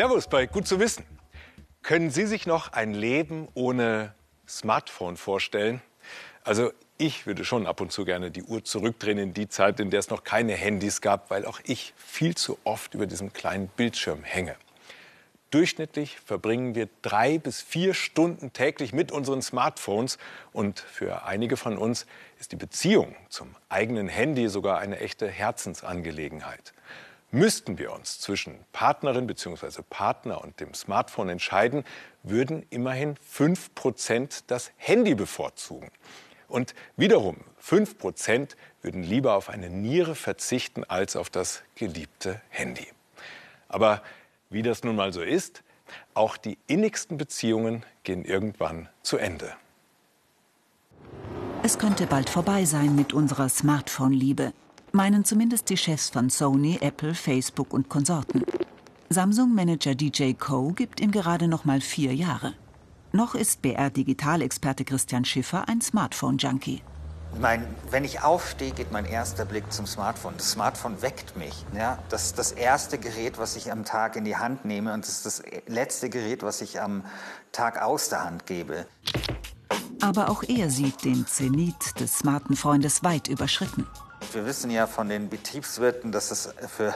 Servus bei Gut zu wissen. Können Sie sich noch ein Leben ohne Smartphone vorstellen? Also ich würde schon ab und zu gerne die Uhr zurückdrehen in die Zeit, in der es noch keine Handys gab, weil auch ich viel zu oft über diesem kleinen Bildschirm hänge. Durchschnittlich verbringen wir drei bis vier Stunden täglich mit unseren Smartphones. Und für einige von uns ist die Beziehung zum eigenen Handy sogar eine echte Herzensangelegenheit. Müssten wir uns zwischen Partnerin bzw. Partner und dem Smartphone entscheiden, würden immerhin 5 Prozent das Handy bevorzugen. Und wiederum 5 Prozent würden lieber auf eine Niere verzichten als auf das geliebte Handy. Aber wie das nun mal so ist, auch die innigsten Beziehungen gehen irgendwann zu Ende. Es könnte bald vorbei sein mit unserer Smartphone-Liebe meinen zumindest die Chefs von Sony, Apple, Facebook und Konsorten. Samsung-Manager DJ Co. gibt ihm gerade noch mal vier Jahre. Noch ist BR-Digitalexperte Christian Schiffer ein Smartphone-Junkie. Mein, wenn ich aufstehe, geht mein erster Blick zum Smartphone. Das Smartphone weckt mich. Ja? Das ist das erste Gerät, was ich am Tag in die Hand nehme und das ist das letzte Gerät, was ich am Tag aus der Hand gebe. Aber auch er sieht den Zenit des smarten Freundes weit überschritten. Wir wissen ja von den Betriebswirten, dass es für,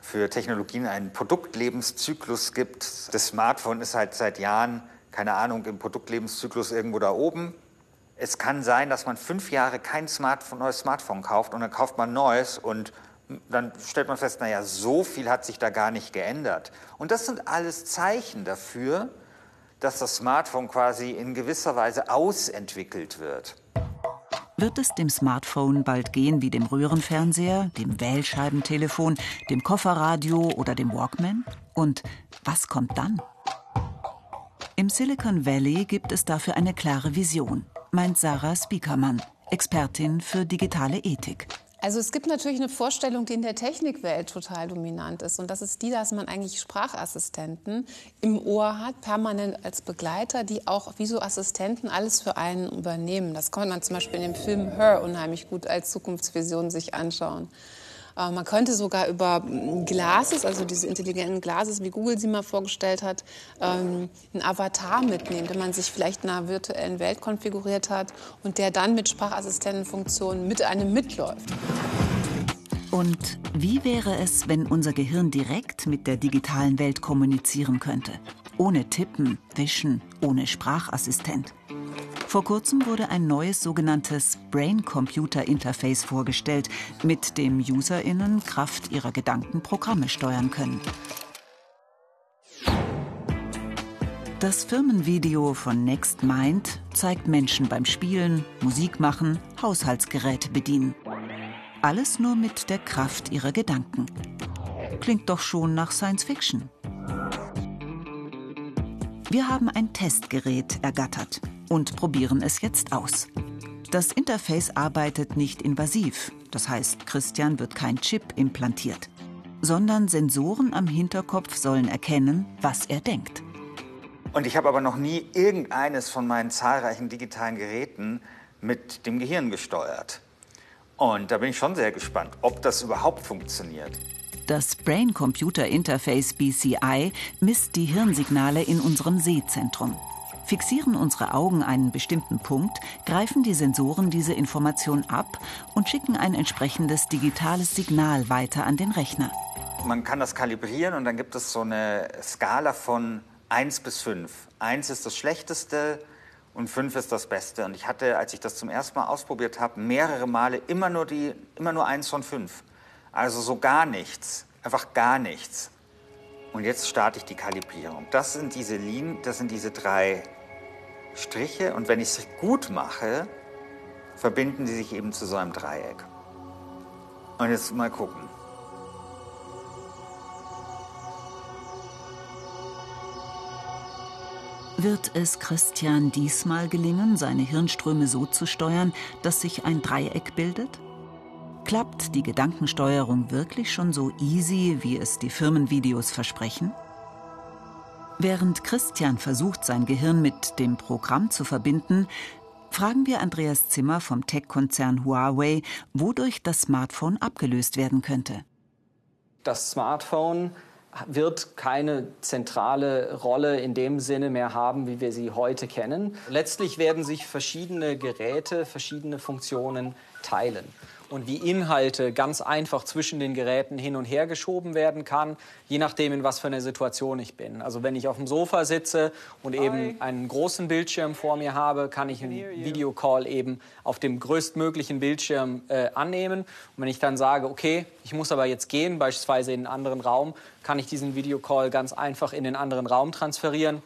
für Technologien einen Produktlebenszyklus gibt. Das Smartphone ist halt seit Jahren, keine Ahnung, im Produktlebenszyklus irgendwo da oben. Es kann sein, dass man fünf Jahre kein Smartphone, neues Smartphone kauft und dann kauft man neues und dann stellt man fest, naja, so viel hat sich da gar nicht geändert. Und das sind alles Zeichen dafür, dass das Smartphone quasi in gewisser Weise ausentwickelt wird. Wird es dem Smartphone bald gehen wie dem Röhrenfernseher, dem Wählscheibentelefon, dem Kofferradio oder dem Walkman? Und was kommt dann? Im Silicon Valley gibt es dafür eine klare Vision, meint Sarah Spiekermann, Expertin für digitale Ethik. Also es gibt natürlich eine Vorstellung, die in der Technikwelt total dominant ist. Und das ist die, dass man eigentlich Sprachassistenten im Ohr hat, permanent als Begleiter, die auch wie so Assistenten alles für einen übernehmen. Das kann man zum Beispiel in dem Film Her unheimlich gut als Zukunftsvision sich anschauen. Äh, man könnte sogar über Glases, also diese intelligenten Glases, wie Google sie mal vorgestellt hat, ähm, einen Avatar mitnehmen, den man sich vielleicht in einer virtuellen Welt konfiguriert hat und der dann mit Sprachassistentenfunktionen mit einem mitläuft. Und wie wäre es, wenn unser Gehirn direkt mit der digitalen Welt kommunizieren könnte? Ohne Tippen, Wischen, ohne Sprachassistent. Vor kurzem wurde ein neues sogenanntes Brain-Computer-Interface vorgestellt, mit dem UserInnen Kraft ihrer Gedanken Programme steuern können. Das Firmenvideo von NextMind zeigt Menschen beim Spielen, Musik machen, Haushaltsgeräte bedienen. Alles nur mit der Kraft ihrer Gedanken. Klingt doch schon nach Science Fiction. Wir haben ein Testgerät ergattert und probieren es jetzt aus. Das Interface arbeitet nicht invasiv, das heißt, Christian wird kein Chip implantiert, sondern Sensoren am Hinterkopf sollen erkennen, was er denkt. Und ich habe aber noch nie irgendeines von meinen zahlreichen digitalen Geräten mit dem Gehirn gesteuert. Und da bin ich schon sehr gespannt, ob das überhaupt funktioniert. Das Brain-Computer-Interface BCI misst die Hirnsignale in unserem Sehzentrum. Fixieren unsere Augen einen bestimmten Punkt, greifen die Sensoren diese Information ab und schicken ein entsprechendes digitales Signal weiter an den Rechner. Man kann das kalibrieren und dann gibt es so eine Skala von 1 bis 5. 1 ist das Schlechteste und 5 ist das Beste. Und ich hatte, als ich das zum ersten Mal ausprobiert habe, mehrere Male immer nur, die, immer nur 1 von 5. Also so gar nichts, einfach gar nichts. Und jetzt starte ich die Kalibrierung. Das sind diese Linien, das sind diese drei Striche und wenn ich es gut mache, verbinden sie sich eben zu so einem Dreieck. Und jetzt mal gucken. Wird es Christian diesmal gelingen, seine Hirnströme so zu steuern, dass sich ein Dreieck bildet? Klappt die Gedankensteuerung wirklich schon so easy, wie es die Firmenvideos versprechen? Während Christian versucht, sein Gehirn mit dem Programm zu verbinden, fragen wir Andreas Zimmer vom Tech-Konzern Huawei, wodurch das Smartphone abgelöst werden könnte. Das Smartphone wird keine zentrale Rolle in dem Sinne mehr haben, wie wir sie heute kennen. Letztlich werden sich verschiedene Geräte, verschiedene Funktionen teilen und wie Inhalte ganz einfach zwischen den Geräten hin und her geschoben werden kann, je nachdem, in was für einer Situation ich bin. Also wenn ich auf dem Sofa sitze und eben einen großen Bildschirm vor mir habe, kann ich einen Videocall eben auf dem größtmöglichen Bildschirm äh, annehmen. Und wenn ich dann sage, okay, ich muss aber jetzt gehen, beispielsweise in einen anderen Raum, kann ich diesen Videocall ganz einfach in den anderen Raum transferieren.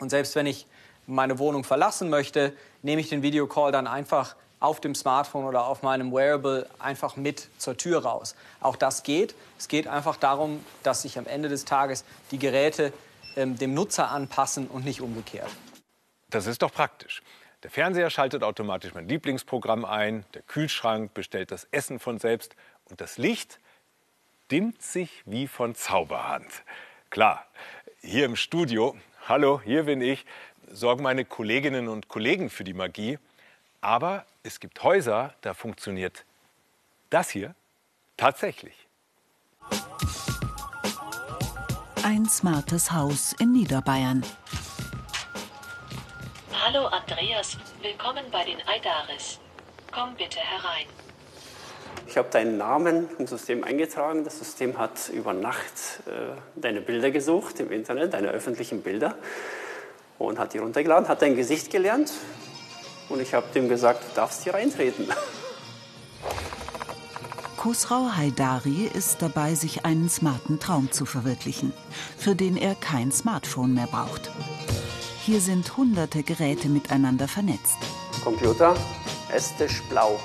Und selbst wenn ich meine Wohnung verlassen möchte, nehme ich den Videocall dann einfach auf dem Smartphone oder auf meinem Wearable einfach mit zur Tür raus. Auch das geht. Es geht einfach darum, dass sich am Ende des Tages die Geräte ähm, dem Nutzer anpassen und nicht umgekehrt. Das ist doch praktisch. Der Fernseher schaltet automatisch mein Lieblingsprogramm ein, der Kühlschrank bestellt das Essen von selbst und das Licht dimmt sich wie von Zauberhand. Klar, hier im Studio, hallo, hier bin ich, sorgen meine Kolleginnen und Kollegen für die Magie. Aber es gibt Häuser, da funktioniert das hier tatsächlich. Ein smartes Haus in Niederbayern. Hallo Andreas, willkommen bei den Aidaris. Komm bitte herein. Ich habe deinen Namen im System eingetragen. Das System hat über Nacht äh, deine Bilder gesucht im Internet, deine öffentlichen Bilder, und hat die runtergeladen, hat dein Gesicht gelernt und ich habe dem gesagt, du darfst hier reintreten. Khosrau Haidari ist dabei, sich einen smarten Traum zu verwirklichen, für den er kein Smartphone mehr braucht. Hier sind hunderte Geräte miteinander vernetzt. Computer, Esstisch blau.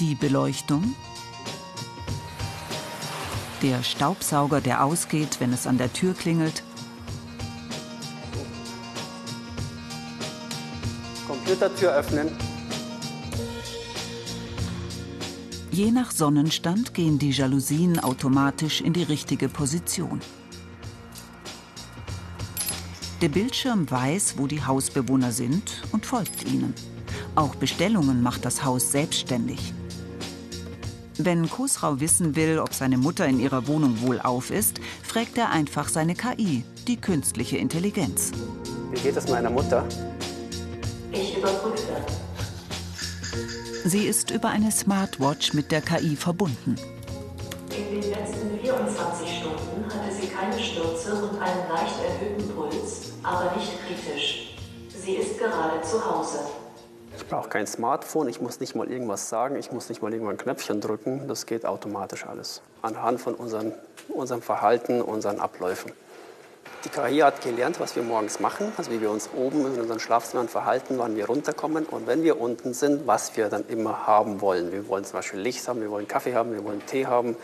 Die Beleuchtung. Der Staubsauger, der ausgeht, wenn es an der Tür klingelt. Computertür öffnen. Je nach Sonnenstand gehen die Jalousien automatisch in die richtige Position. Der Bildschirm weiß, wo die Hausbewohner sind und folgt ihnen. Auch Bestellungen macht das Haus selbstständig. Wenn Kosrau wissen will, ob seine Mutter in ihrer Wohnung wohlauf ist, fragt er einfach seine KI, die künstliche Intelligenz. Wie geht es meiner Mutter? Sie ist über eine Smartwatch mit der KI verbunden. In den letzten 24 Stunden hatte sie keine Stürze und einen leicht erhöhten Puls, aber nicht kritisch. Sie ist gerade zu Hause. Ich brauche kein Smartphone, ich muss nicht mal irgendwas sagen, ich muss nicht mal irgendwann ein Knöpfchen drücken. Das geht automatisch alles. Anhand von unseren, unserem Verhalten, unseren Abläufen. Die KI hat gelernt, was wir morgens machen, also wie wir uns oben in unseren Schlafzimmern verhalten, wann wir runterkommen und wenn wir unten sind, was wir dann immer haben wollen. Wir wollen zum Beispiel Licht haben, wir wollen Kaffee haben, wir wollen Tee haben,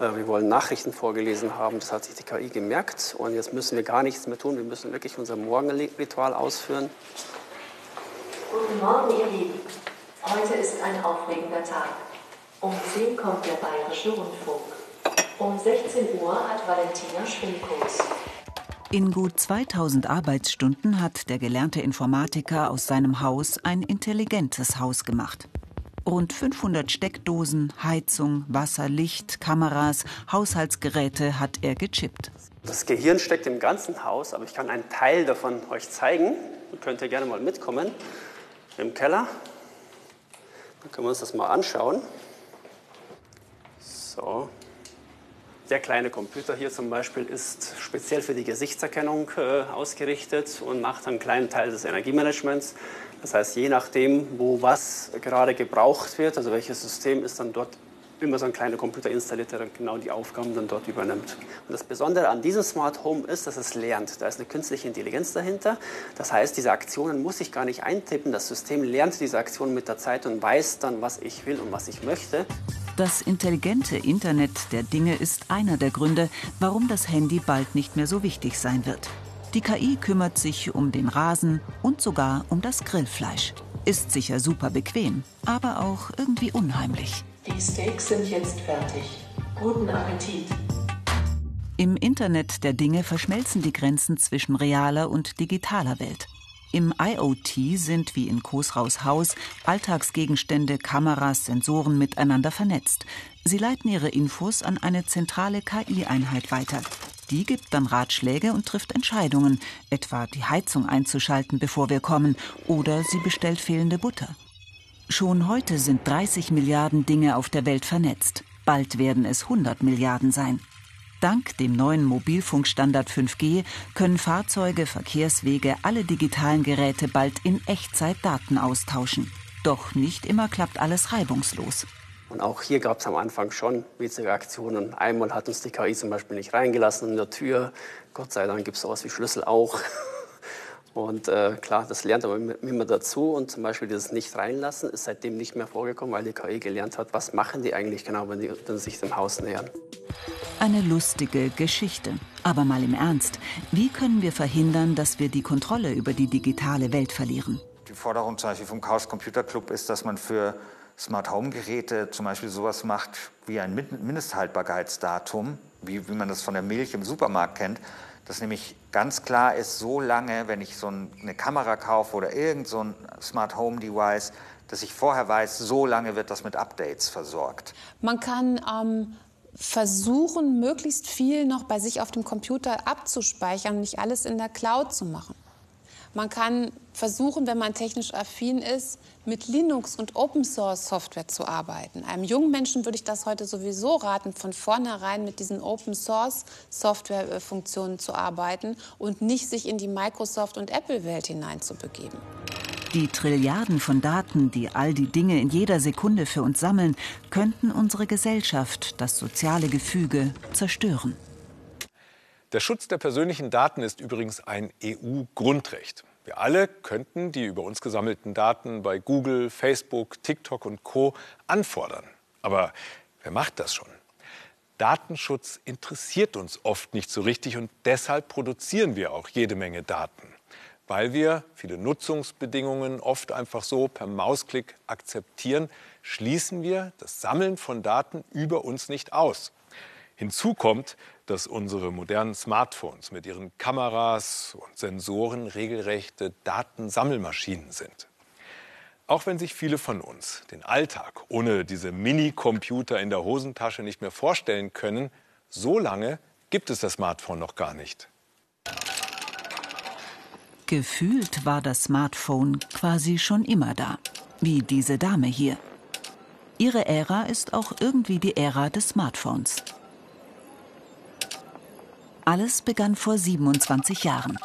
äh, wir wollen Nachrichten vorgelesen haben. Das hat sich die KI gemerkt und jetzt müssen wir gar nichts mehr tun. Wir müssen wirklich unser Morgenritual ausführen. Guten Morgen, ihr Lieben. Heute ist ein aufregender Tag. Um 10 kommt der Bayerische Rundfunk. Um 16 Uhr hat Valentina Schwimmkurs. In gut 2000 Arbeitsstunden hat der gelernte Informatiker aus seinem Haus ein intelligentes Haus gemacht. Rund 500 Steckdosen, Heizung, Wasser, Licht, Kameras, Haushaltsgeräte hat er gechippt. Das Gehirn steckt im ganzen Haus, aber ich kann einen Teil davon euch zeigen. Ihr könnt ihr gerne mal mitkommen. Im Keller. Dann können wir uns das mal anschauen. So. Der kleine Computer hier zum Beispiel ist speziell für die Gesichtserkennung äh, ausgerichtet und macht einen kleinen Teil des Energiemanagements. Das heißt, je nachdem, wo was gerade gebraucht wird, also welches System ist dann dort immer so ein kleiner Computer installiert, der dann genau die Aufgaben dann dort übernimmt. Und das Besondere an diesem Smart Home ist, dass es lernt. Da ist eine künstliche Intelligenz dahinter. Das heißt, diese Aktionen muss ich gar nicht eintippen. Das System lernt diese Aktionen mit der Zeit und weiß dann, was ich will und was ich möchte. Das intelligente Internet der Dinge ist einer der Gründe, warum das Handy bald nicht mehr so wichtig sein wird. Die KI kümmert sich um den Rasen und sogar um das Grillfleisch. Ist sicher super bequem, aber auch irgendwie unheimlich. Die Steaks sind jetzt fertig. Guten Appetit. Im Internet der Dinge verschmelzen die Grenzen zwischen realer und digitaler Welt. Im IoT sind wie in Kosraus Haus Alltagsgegenstände, Kameras, Sensoren miteinander vernetzt. Sie leiten ihre Infos an eine zentrale KI-Einheit weiter. Die gibt dann Ratschläge und trifft Entscheidungen, etwa die Heizung einzuschalten, bevor wir kommen, oder sie bestellt fehlende Butter. Schon heute sind 30 Milliarden Dinge auf der Welt vernetzt. Bald werden es 100 Milliarden sein. Dank dem neuen Mobilfunkstandard 5G können Fahrzeuge, Verkehrswege, alle digitalen Geräte bald in Echtzeit Daten austauschen. Doch nicht immer klappt alles reibungslos. Und auch hier gab es am Anfang schon witzige Aktionen. Einmal hat uns die KI zum Beispiel nicht reingelassen in der Tür. Gott sei Dank gibt es sowas wie Schlüssel auch. Und äh, klar, das lernt aber immer dazu. Und zum Beispiel dieses Nicht-Reinlassen ist seitdem nicht mehr vorgekommen, weil die KI gelernt hat, was machen die eigentlich genau, wenn die wenn sich dem Haus nähern. Eine lustige Geschichte. Aber mal im Ernst, wie können wir verhindern, dass wir die Kontrolle über die digitale Welt verlieren? Die Forderung zum Beispiel vom Chaos Computer Club ist, dass man für Smart Home Geräte zum Beispiel sowas macht wie ein Mindesthaltbarkeitsdatum, wie, wie man das von der Milch im Supermarkt kennt, dass nämlich ganz klar ist, so lange, wenn ich so eine Kamera kaufe oder irgend so ein Smart Home Device, dass ich vorher weiß, so lange wird das mit Updates versorgt. Man kann ähm, versuchen, möglichst viel noch bei sich auf dem Computer abzuspeichern und nicht alles in der Cloud zu machen. Man kann versuchen, wenn man technisch affin ist, mit Linux und Open Source Software zu arbeiten. Einem jungen Menschen würde ich das heute sowieso raten, von vornherein mit diesen Open Source Software Funktionen zu arbeiten und nicht sich in die Microsoft und Apple Welt hineinzubegeben. Die Trilliarden von Daten, die all die Dinge in jeder Sekunde für uns sammeln, könnten unsere Gesellschaft, das soziale Gefüge zerstören. Der Schutz der persönlichen Daten ist übrigens ein EU-Grundrecht. Wir alle könnten die über uns gesammelten Daten bei Google, Facebook, TikTok und Co anfordern. Aber wer macht das schon? Datenschutz interessiert uns oft nicht so richtig und deshalb produzieren wir auch jede Menge Daten, weil wir viele Nutzungsbedingungen oft einfach so per Mausklick akzeptieren, schließen wir das Sammeln von Daten über uns nicht aus. Hinzu kommt, dass unsere modernen Smartphones mit ihren Kameras und Sensoren regelrechte Datensammelmaschinen sind. Auch wenn sich viele von uns den Alltag ohne diese Mini-Computer in der Hosentasche nicht mehr vorstellen können, so lange gibt es das Smartphone noch gar nicht. Gefühlt war das Smartphone quasi schon immer da, wie diese Dame hier. Ihre Ära ist auch irgendwie die Ära des Smartphones. Alles begann vor 27 Jahren.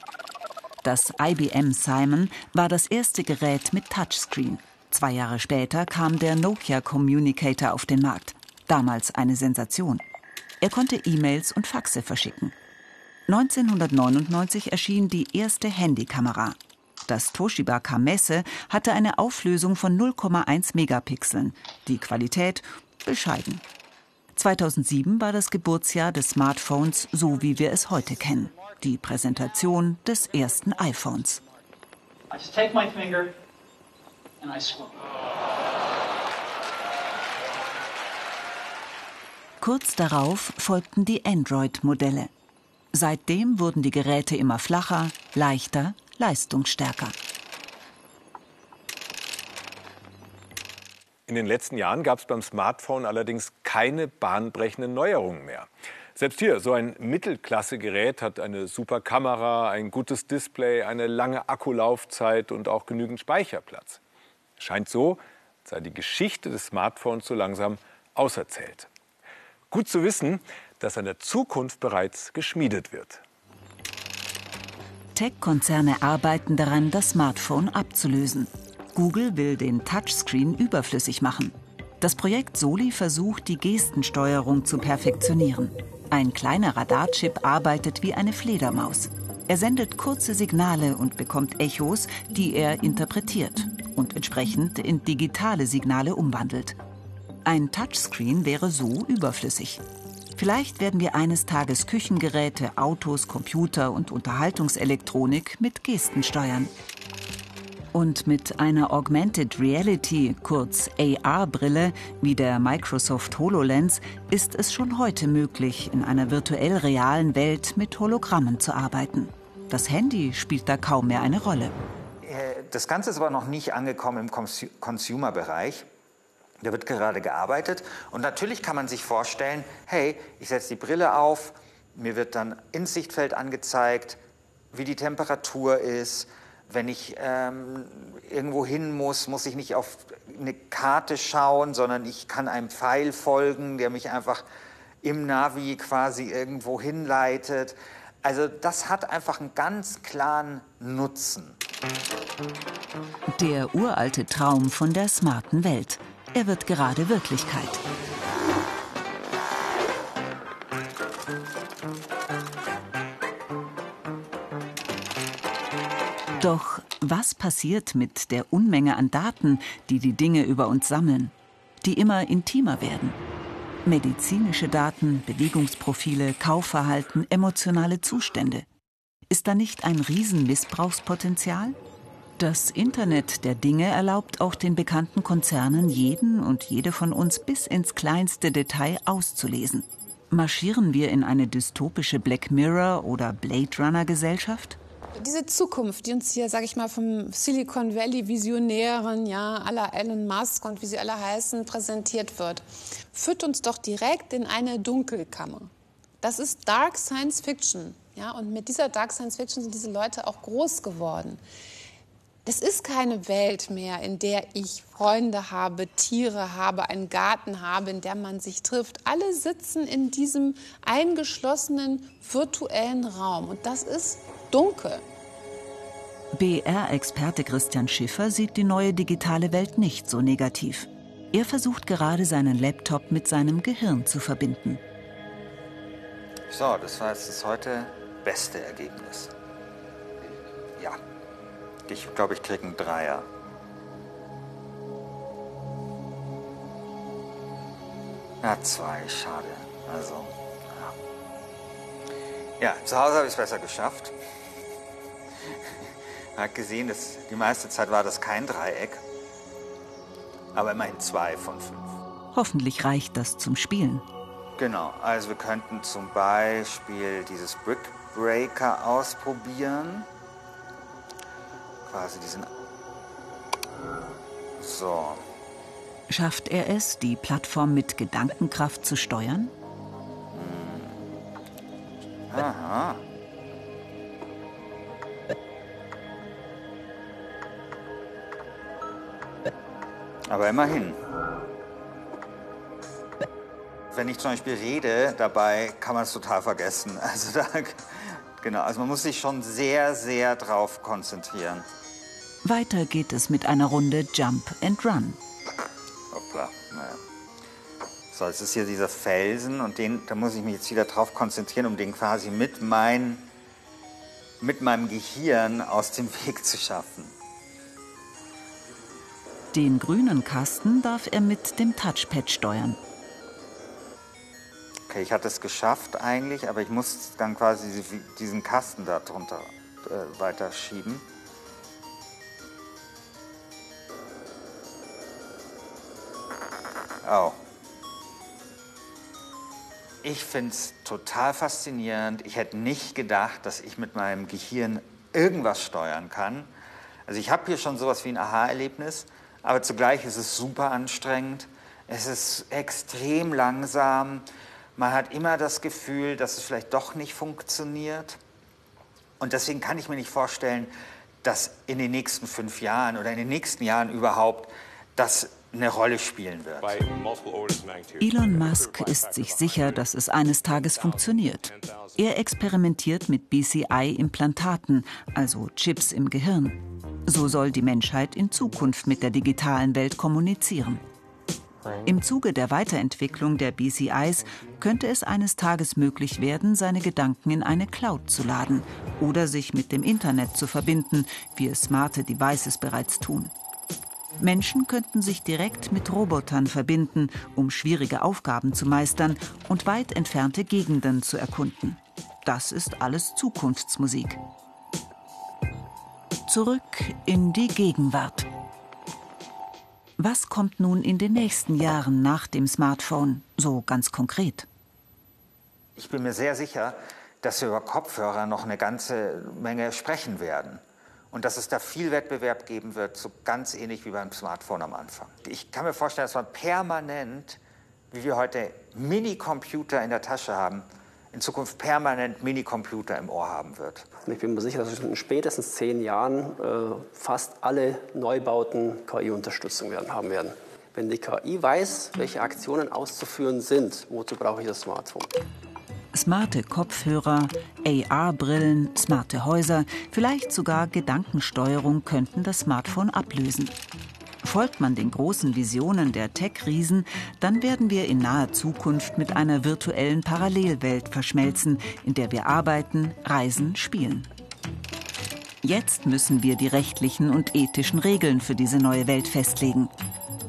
Das IBM Simon war das erste Gerät mit Touchscreen. Zwei Jahre später kam der Nokia Communicator auf den Markt. Damals eine Sensation. Er konnte E-Mails und Faxe verschicken. 1999 erschien die erste Handykamera. Das Toshiba Kamesse hatte eine Auflösung von 0,1 Megapixeln. Die Qualität bescheiden. 2007 war das Geburtsjahr des Smartphones, so wie wir es heute kennen. Die Präsentation des ersten iPhones. Kurz darauf folgten die Android-Modelle. Seitdem wurden die Geräte immer flacher, leichter, leistungsstärker. In den letzten Jahren gab es beim Smartphone allerdings keine bahnbrechenden Neuerungen mehr. Selbst hier, so ein Mittelklasse-Gerät hat eine super Kamera, ein gutes Display, eine lange Akkulaufzeit und auch genügend Speicherplatz. Scheint so, sei die Geschichte des Smartphones so langsam auserzählt. Gut zu wissen, dass an der Zukunft bereits geschmiedet wird. Tech-Konzerne arbeiten daran, das Smartphone abzulösen. Google will den Touchscreen überflüssig machen. Das Projekt Soli versucht, die Gestensteuerung zu perfektionieren. Ein kleiner Radarchip arbeitet wie eine Fledermaus. Er sendet kurze Signale und bekommt Echos, die er interpretiert und entsprechend in digitale Signale umwandelt. Ein Touchscreen wäre so überflüssig. Vielleicht werden wir eines Tages Küchengeräte, Autos, Computer und Unterhaltungselektronik mit Gesten steuern. Und mit einer Augmented Reality, kurz AR-Brille, wie der Microsoft HoloLens, ist es schon heute möglich, in einer virtuell realen Welt mit Hologrammen zu arbeiten. Das Handy spielt da kaum mehr eine Rolle. das Ganze ist aber noch nicht angekommen im Consumer-Bereich. Da wird gerade gearbeitet. Und natürlich kann man sich vorstellen, hey, ich setze die Brille auf, mir wird dann ins Sichtfeld angezeigt, wie die Temperatur ist. Wenn ich ähm, irgendwo hin muss, muss ich nicht auf eine Karte schauen, sondern ich kann einem Pfeil folgen, der mich einfach im Navi quasi irgendwo hinleitet. Also das hat einfach einen ganz klaren Nutzen. Der uralte Traum von der smarten Welt. Er wird gerade Wirklichkeit. Doch was passiert mit der Unmenge an Daten, die die Dinge über uns sammeln, die immer intimer werden? Medizinische Daten, Bewegungsprofile, Kaufverhalten, emotionale Zustände. Ist da nicht ein Riesenmissbrauchspotenzial? Das Internet der Dinge erlaubt auch den bekannten Konzernen, jeden und jede von uns bis ins kleinste Detail auszulesen. Marschieren wir in eine dystopische Black Mirror oder Blade Runner Gesellschaft? Diese Zukunft, die uns hier, sage ich mal, vom Silicon Valley Visionären, ja, aller Elon Musk und wie sie alle heißen, präsentiert wird, führt uns doch direkt in eine Dunkelkammer. Das ist Dark Science Fiction, ja, und mit dieser Dark Science Fiction sind diese Leute auch groß geworden. Das ist keine Welt mehr, in der ich Freunde habe, Tiere habe, einen Garten habe, in der man sich trifft. Alle sitzen in diesem eingeschlossenen virtuellen Raum und das ist dunkel. BR-Experte Christian Schiffer sieht die neue digitale Welt nicht so negativ. Er versucht gerade seinen Laptop mit seinem Gehirn zu verbinden. So, das war jetzt das heute beste Ergebnis. Ja. Ich glaube, ich kriege einen Dreier. Ja, zwei, schade. Also, ja. Ja, zu Hause habe ich es besser geschafft. Man hat gesehen, dass die meiste Zeit war das kein Dreieck. Aber immerhin zwei von fünf. Hoffentlich reicht das zum Spielen. Genau, also wir könnten zum Beispiel dieses Brick Breaker ausprobieren quasi diesen. So. Schafft er es, die Plattform mit Gedankenkraft zu steuern? Hm. Aha. Aber immerhin. Wenn ich zum Beispiel rede dabei, kann man es total vergessen. Also da, genau, also man muss sich schon sehr, sehr drauf konzentrieren. Weiter geht es mit einer Runde Jump and Run. Hoppla, naja. So, es ist hier dieser Felsen und den, da muss ich mich jetzt wieder drauf konzentrieren, um den quasi mit, mein, mit meinem Gehirn aus dem Weg zu schaffen. Den grünen Kasten darf er mit dem Touchpad steuern. Okay, ich hatte es geschafft eigentlich, aber ich muss dann quasi diesen Kasten da drunter äh, weiterschieben. Oh. Ich finde es total faszinierend. Ich hätte nicht gedacht, dass ich mit meinem Gehirn irgendwas steuern kann. Also ich habe hier schon sowas wie ein Aha-Erlebnis, aber zugleich ist es super anstrengend. Es ist extrem langsam. Man hat immer das Gefühl, dass es vielleicht doch nicht funktioniert. Und deswegen kann ich mir nicht vorstellen, dass in den nächsten fünf Jahren oder in den nächsten Jahren überhaupt das eine Rolle spielen wird. Elon Musk ist sich sicher, dass es eines Tages funktioniert. Er experimentiert mit BCI-Implantaten, also Chips im Gehirn. So soll die Menschheit in Zukunft mit der digitalen Welt kommunizieren. Im Zuge der Weiterentwicklung der BCIs könnte es eines Tages möglich werden, seine Gedanken in eine Cloud zu laden oder sich mit dem Internet zu verbinden, wie es smarte Devices bereits tun. Menschen könnten sich direkt mit Robotern verbinden, um schwierige Aufgaben zu meistern und weit entfernte Gegenden zu erkunden. Das ist alles Zukunftsmusik. Zurück in die Gegenwart. Was kommt nun in den nächsten Jahren nach dem Smartphone, so ganz konkret? Ich bin mir sehr sicher, dass wir über Kopfhörer noch eine ganze Menge sprechen werden. Und dass es da viel Wettbewerb geben wird, so ganz ähnlich wie beim Smartphone am Anfang. Ich kann mir vorstellen, dass man permanent, wie wir heute Minicomputer in der Tasche haben, in Zukunft permanent Minicomputer im Ohr haben wird. Ich bin mir sicher, dass in spätestens zehn Jahren äh, fast alle Neubauten KI-Unterstützung werden, haben werden. Wenn die KI weiß, welche Aktionen auszuführen sind, wozu brauche ich das Smartphone? Smarte Kopfhörer, AR-Brillen, smarte Häuser, vielleicht sogar Gedankensteuerung könnten das Smartphone ablösen. Folgt man den großen Visionen der Tech-Riesen, dann werden wir in naher Zukunft mit einer virtuellen Parallelwelt verschmelzen, in der wir arbeiten, reisen, spielen. Jetzt müssen wir die rechtlichen und ethischen Regeln für diese neue Welt festlegen.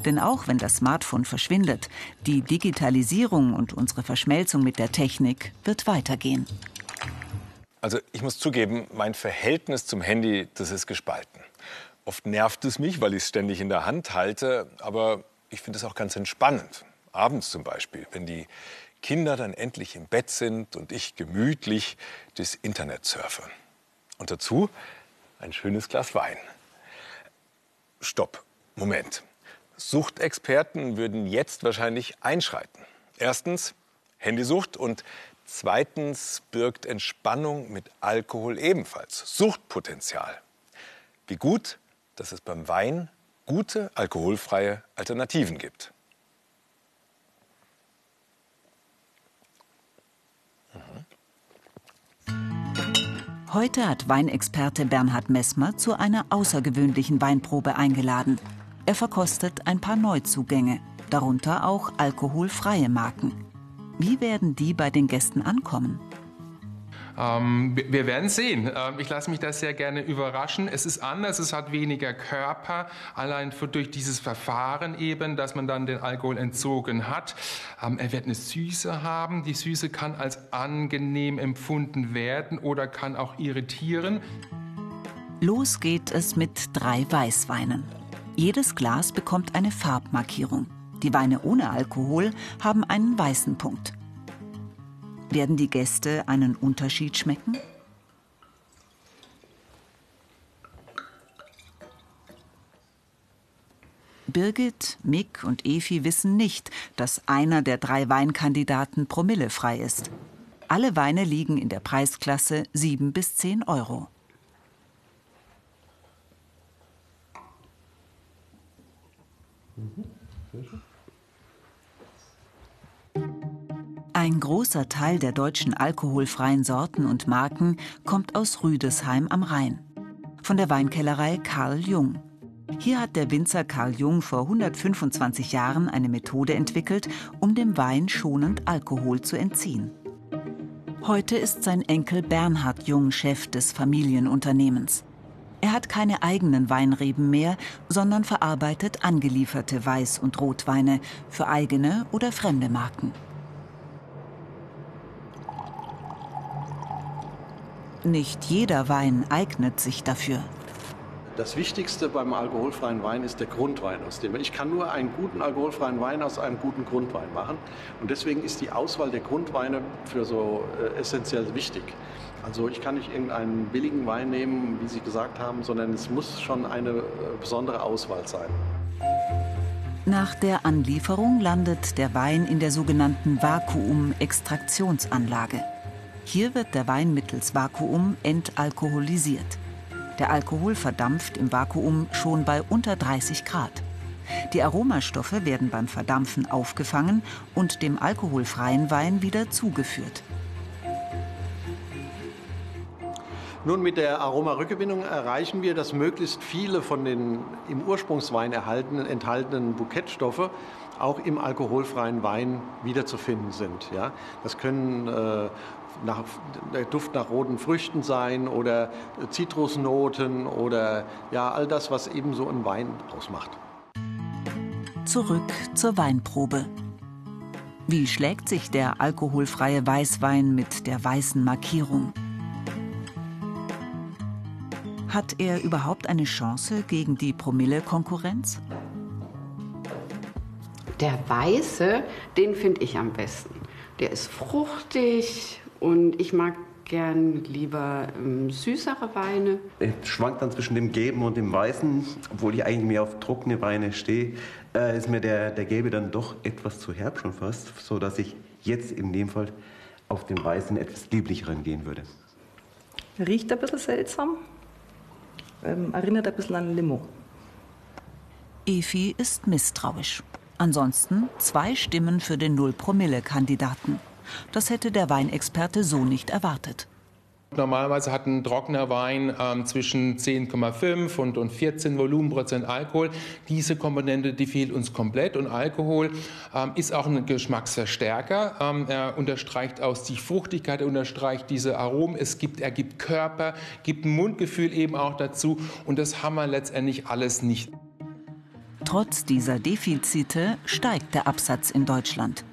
Denn auch wenn das Smartphone verschwindet, die Digitalisierung und unsere Verschmelzung mit der Technik wird weitergehen. Also ich muss zugeben, mein Verhältnis zum Handy, das ist gespalten. Oft nervt es mich, weil ich es ständig in der Hand halte, aber ich finde es auch ganz entspannend. Abends zum Beispiel, wenn die Kinder dann endlich im Bett sind und ich gemütlich durchs Internet surfe. Und dazu ein schönes Glas Wein. Stopp, Moment. Suchtexperten würden jetzt wahrscheinlich einschreiten. Erstens Handysucht und zweitens birgt Entspannung mit Alkohol ebenfalls Suchtpotenzial. Wie gut, dass es beim Wein gute alkoholfreie Alternativen gibt. Heute hat Weinexperte Bernhard Messmer zu einer außergewöhnlichen Weinprobe eingeladen. Er verkostet ein paar Neuzugänge, darunter auch alkoholfreie Marken. Wie werden die bei den Gästen ankommen? Ähm, wir werden sehen. Ähm, ich lasse mich da sehr gerne überraschen. Es ist anders, es hat weniger Körper, allein für, durch dieses Verfahren eben, dass man dann den Alkohol entzogen hat. Ähm, er wird eine Süße haben. Die Süße kann als angenehm empfunden werden oder kann auch irritieren. Los geht es mit drei Weißweinen. Jedes Glas bekommt eine Farbmarkierung. Die Weine ohne Alkohol haben einen weißen Punkt. Werden die Gäste einen Unterschied schmecken? Birgit, Mick und Efi wissen nicht, dass einer der drei Weinkandidaten promillefrei ist. Alle Weine liegen in der Preisklasse 7 bis 10 Euro. Großer Teil der deutschen alkoholfreien Sorten und Marken kommt aus Rüdesheim am Rhein. Von der Weinkellerei Karl Jung. Hier hat der Winzer Karl Jung vor 125 Jahren eine Methode entwickelt, um dem Wein schonend Alkohol zu entziehen. Heute ist sein Enkel Bernhard Jung Chef des Familienunternehmens. Er hat keine eigenen Weinreben mehr, sondern verarbeitet angelieferte Weiß- und Rotweine für eigene oder fremde Marken. Nicht jeder Wein eignet sich dafür. Das Wichtigste beim alkoholfreien Wein ist der Grundwein, aus dem ich kann nur einen guten alkoholfreien Wein aus einem guten Grundwein machen und deswegen ist die Auswahl der Grundweine für so äh, essentiell wichtig. Also ich kann nicht irgendeinen billigen Wein nehmen, wie Sie gesagt haben, sondern es muss schon eine äh, besondere Auswahl sein. Nach der Anlieferung landet der Wein in der sogenannten Vakuum-Extraktionsanlage. Hier wird der Wein mittels Vakuum entalkoholisiert. Der Alkohol verdampft im Vakuum schon bei unter 30 Grad. Die Aromastoffe werden beim Verdampfen aufgefangen und dem alkoholfreien Wein wieder zugeführt. Nun, mit der Aromarückgewinnung erreichen wir, dass möglichst viele von den im Ursprungswein erhaltenen, enthaltenen Bouquetstoffe auch im alkoholfreien Wein wiederzufinden sind. Ja? Das können äh, nach, der Duft nach roten Früchten sein oder Zitrusnoten oder ja, all das, was eben so ein Wein ausmacht. Zurück zur Weinprobe. Wie schlägt sich der alkoholfreie Weißwein mit der weißen Markierung? Hat er überhaupt eine Chance gegen die Promille-Konkurrenz? Der Weiße, den finde ich am besten. Der ist fruchtig und ich mag gern lieber ähm, süßere Weine. Es schwankt dann zwischen dem Gelben und dem Weißen. Obwohl ich eigentlich mehr auf trockene Weine stehe, äh, ist mir der, der Gelbe dann doch etwas zu herb schon fast, sodass ich jetzt in dem Fall auf den Weißen etwas lieblicheren gehen würde. Riecht ein bisschen seltsam, ähm, erinnert ein bisschen an Limo. Efi ist misstrauisch. Ansonsten zwei Stimmen für den Null-Promille-Kandidaten. Das hätte der Weinexperte so nicht erwartet. Normalerweise hat ein trockener Wein ähm, zwischen 10,5 und, und 14 Volumenprozent Alkohol. Diese Komponente, die fehlt uns komplett. Und Alkohol ähm, ist auch ein Geschmacksverstärker. Ähm, er unterstreicht aus die Fruchtigkeit, er unterstreicht diese Aromen. Es gibt, er gibt Körper, gibt ein Mundgefühl eben auch dazu. Und das haben wir letztendlich alles nicht. Trotz dieser Defizite steigt der Absatz in Deutschland.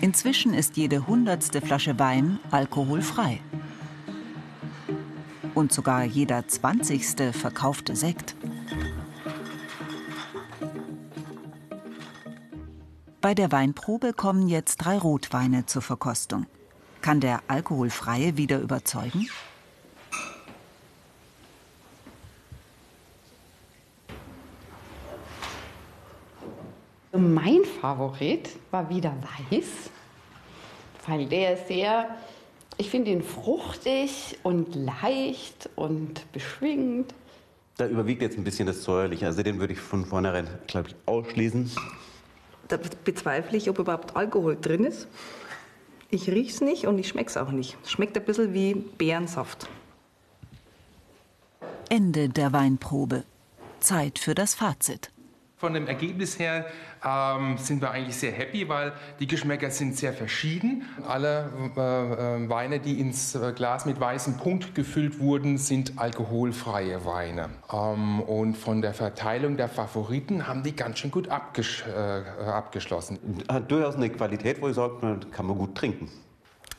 Inzwischen ist jede hundertste Flasche Wein alkoholfrei. Und sogar jeder zwanzigste verkaufte Sekt. Bei der Weinprobe kommen jetzt drei Rotweine zur Verkostung. Kann der alkoholfreie wieder überzeugen? Mein Favorit war wieder Weiß, weil der sehr, ich finde ihn fruchtig und leicht und beschwingt. Da überwiegt jetzt ein bisschen das Säuerliche. Also den würde ich von vornherein, glaube ich, ausschließen. Da bezweifle ich, ob überhaupt Alkohol drin ist. Ich rieche es nicht und ich schmecke es auch nicht. Es schmeckt ein bisschen wie Beerensaft. Ende der Weinprobe. Zeit für das Fazit. Von dem Ergebnis her ähm, sind wir eigentlich sehr happy, weil die Geschmäcker sind sehr verschieden. Alle äh, äh, Weine, die ins äh, Glas mit weißem Punkt gefüllt wurden, sind alkoholfreie Weine. Ähm, und von der Verteilung der Favoriten haben die ganz schön gut abgesch äh, abgeschlossen. Hat durchaus eine Qualität, wo ich sage, kann man gut trinken.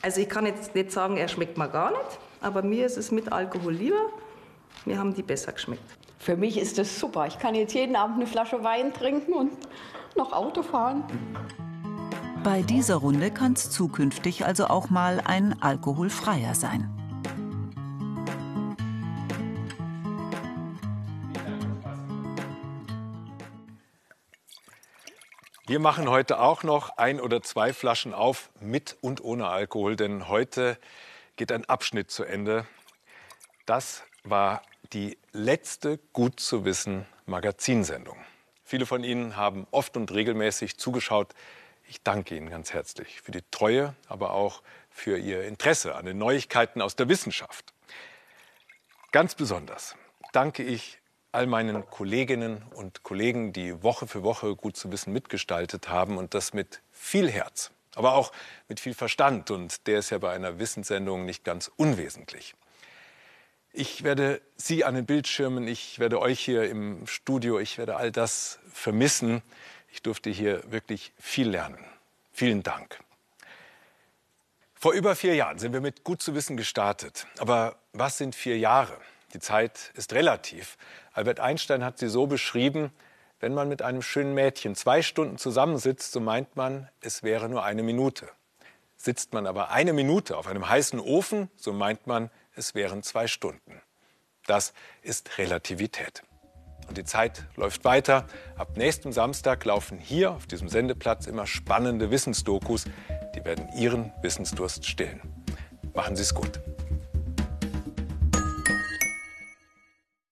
Also ich kann jetzt nicht sagen, er schmeckt mir gar nicht, aber mir ist es mit Alkohol lieber. Mir haben die besser geschmeckt. Für mich ist das super. Ich kann jetzt jeden Abend eine Flasche Wein trinken und noch Auto fahren. Bei dieser Runde kann es zukünftig also auch mal ein alkoholfreier sein. Wir machen heute auch noch ein oder zwei Flaschen auf, mit und ohne Alkohol, denn heute geht ein Abschnitt zu Ende. Das war die letzte gut zu wissen Magazinsendung. Viele von Ihnen haben oft und regelmäßig zugeschaut. Ich danke Ihnen ganz herzlich für die Treue, aber auch für Ihr Interesse an den Neuigkeiten aus der Wissenschaft. Ganz besonders danke ich all meinen Kolleginnen und Kollegen, die Woche für Woche gut zu wissen mitgestaltet haben und das mit viel Herz, aber auch mit viel Verstand. Und der ist ja bei einer Wissenssendung nicht ganz unwesentlich. Ich werde Sie an den Bildschirmen, ich werde euch hier im Studio, ich werde all das vermissen. Ich durfte hier wirklich viel lernen. Vielen Dank. Vor über vier Jahren sind wir mit Gut zu wissen gestartet. Aber was sind vier Jahre? Die Zeit ist relativ. Albert Einstein hat sie so beschrieben, wenn man mit einem schönen Mädchen zwei Stunden zusammensitzt, so meint man, es wäre nur eine Minute. Sitzt man aber eine Minute auf einem heißen Ofen, so meint man, es wären zwei Stunden. Das ist Relativität. Und die Zeit läuft weiter. Ab nächstem Samstag laufen hier auf diesem Sendeplatz immer spannende Wissensdokus. Die werden Ihren Wissensdurst stillen. Machen Sie es gut.